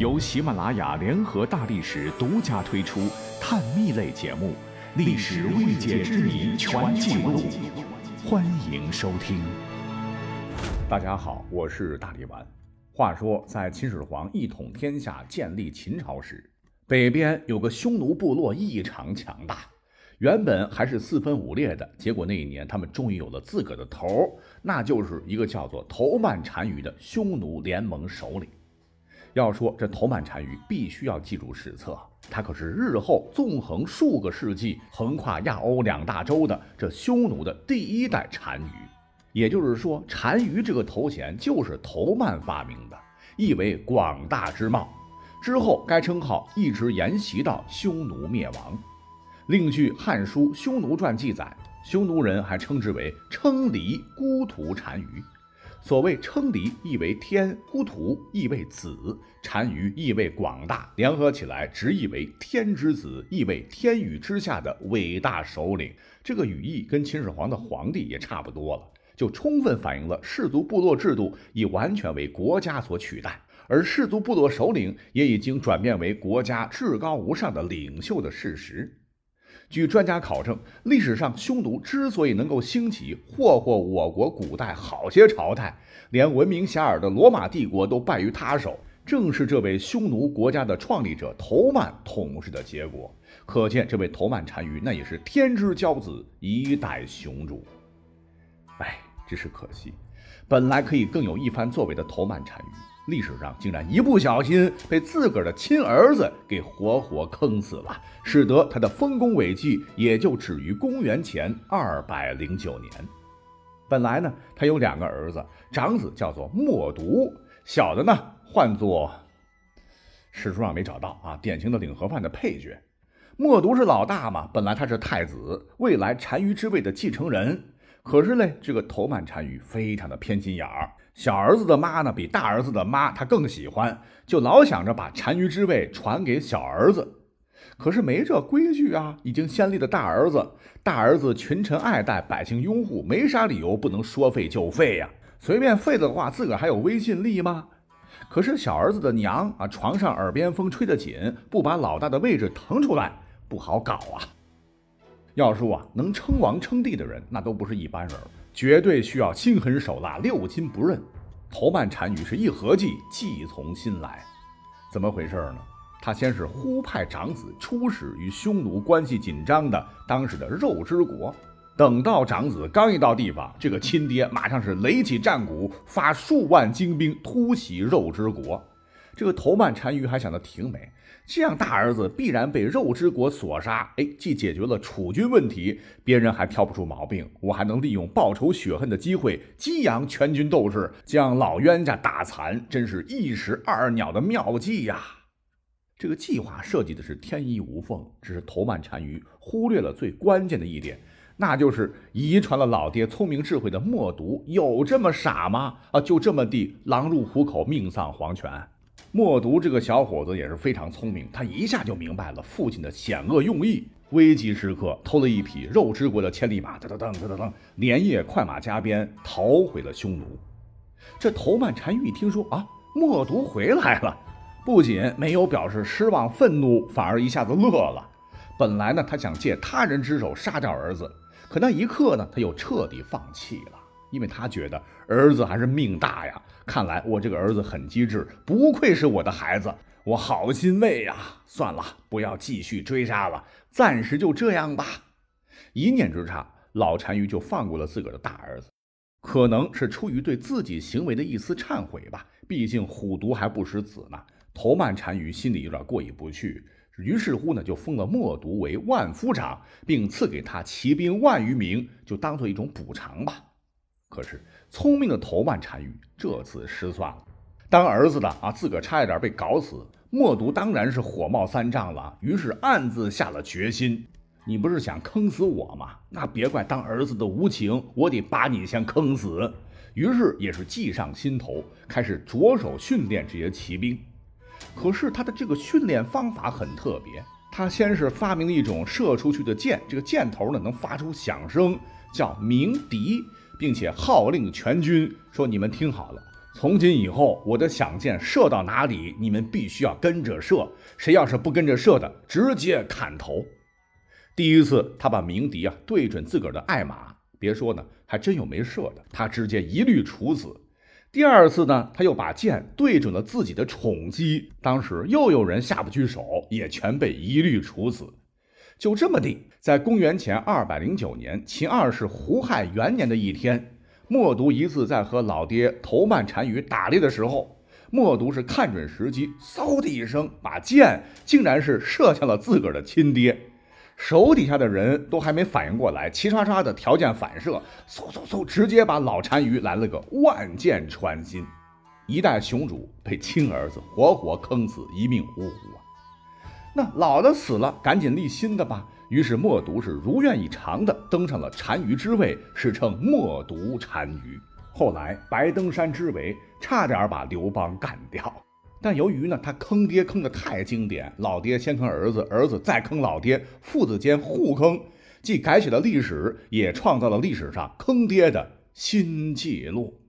由喜马拉雅联合大历史独家推出探秘类节目《历史未解之谜全记录》，欢迎收听。大家好，我是大力丸。话说，在秦始皇一统天下、建立秦朝时，北边有个匈奴部落异常强大。原本还是四分五裂的，结果那一年他们终于有了自个的头，那就是一个叫做头曼单于的匈奴联盟首领。要说这头曼单于，必须要记住史册，他可是日后纵横数个世纪、横跨亚欧两大洲的这匈奴的第一代单于。也就是说，单于这个头衔就是头曼发明的，意为广大之貌。之后该称号一直沿袭到匈奴灭亡。另据《汉书·匈奴传》记载，匈奴人还称之为称离孤图单于。所谓称离，意为天；孤图意为子；单于意为广大，联合起来直译为天之子，意为天宇之下的伟大首领。这个语义跟秦始皇的皇帝也差不多了，就充分反映了氏族部落制度已完全为国家所取代，而氏族部落首领也已经转变为国家至高无上的领袖的事实。据专家考证，历史上匈奴之所以能够兴起，霍霍我国古代好些朝代，连闻名遐迩的罗马帝国都败于他手，正是这位匈奴国家的创立者头曼统治的结果。可见，这位头曼单于那也是天之骄子，一代雄主。哎，只是可惜，本来可以更有一番作为的头曼单于。历史上竟然一不小心被自个儿的亲儿子给活活坑死了，使得他的丰功伟绩也就止于公元前二百零九年。本来呢，他有两个儿子，长子叫做默毒，小的呢唤作……史书上没找到啊，典型的领盒饭的配角。默毒是老大嘛，本来他是太子，未来单于之位的继承人。可是呢，这个头曼单于非常的偏心眼儿。小儿子的妈呢，比大儿子的妈他更喜欢，就老想着把单于之位传给小儿子。可是没这规矩啊，已经先立的大儿子，大儿子群臣爱戴，百姓拥护，没啥理由不能说废就废呀。随便废了的话，自个儿还有威信力吗？可是小儿子的娘啊，床上耳边风吹得紧，不把老大的位置腾出来，不好搞啊。要说啊，能称王称帝的人，那都不是一般人。绝对需要心狠手辣、六亲不认。头曼单于是一合计，计从心来。怎么回事呢？他先是忽派长子出使与匈奴关系紧张的当时的肉之国。等到长子刚一到地方，这个亲爹马上是擂起战鼓，发数万精兵突袭肉之国。这个头曼单于还想得挺美。这样大儿子必然被肉之国所杀，哎，既解决了储军问题，别人还挑不出毛病，我还能利用报仇雪恨的机会激扬全军斗志，将老冤家打残，真是一石二鸟的妙计呀！这个计划设计的是天衣无缝，只是头曼单于忽略了最关键的一点，那就是遗传了老爹聪明智慧的默毒，有这么傻吗？啊，就这么地狼入虎口，命丧黄泉。默读这个小伙子也是非常聪明，他一下就明白了父亲的险恶用意。危急时刻，偷了一匹肉之国的千里马，噔噔噔噔噔噔，连夜快马加鞭逃回了匈奴。这头曼单于一听说啊，默读回来了，不仅没有表示失望愤怒，反而一下子乐了。本来呢，他想借他人之手杀掉儿子，可那一刻呢，他又彻底放弃了。因为他觉得儿子还是命大呀，看来我这个儿子很机智，不愧是我的孩子，我好欣慰呀！算了，不要继续追杀了，暂时就这样吧。一念之差，老单于就放过了自个儿的大儿子，可能是出于对自己行为的一丝忏悔吧。毕竟虎毒还不食子呢。头曼单于心里有点过意不去，于是乎呢，就封了默毒为万夫长，并赐给他骑兵万余名，就当做一种补偿吧。可是聪明的头曼单于这次失算了，当儿子的啊，自个儿差一点被搞死。默读当然是火冒三丈了，于是暗自下了决心：你不是想坑死我吗？那别怪当儿子的无情，我得把你先坑死。于是也是计上心头，开始着手训练这些骑兵。可是他的这个训练方法很特别，他先是发明了一种射出去的箭，这个箭头呢能发出响声，叫鸣笛。并且号令全军说：“你们听好了，从今以后，我的响箭射到哪里，你们必须要跟着射。谁要是不跟着射的，直接砍头。第一次，他把鸣笛啊对准自个儿的爱马，别说呢，还真有没射的，他直接一律处死。第二次呢，他又把箭对准了自己的宠姬，当时又有人下不去手，也全被一律处死。就这么地，在公元前二百零九年秦二世胡亥元年的一天。默读一次在和老爹头曼单于打猎的时候，默读是看准时机，嗖的一声把箭竟然是射向了自个儿的亲爹，手底下的人都还没反应过来，齐刷刷的条件反射，嗖嗖嗖，直接把老单于来了个万箭穿心，一代雄主被亲儿子活活坑死，一命呜呼啊！那老的死了，赶紧立新的吧。于是默读是如愿以偿的登上了单于之位，史称默读单于。后来白登山之围，差点把刘邦干掉。但由于呢他坑爹坑的太经典，老爹先坑儿子，儿子再坑老爹，父子间互坑，既改写了历史，也创造了历史上坑爹的新纪录。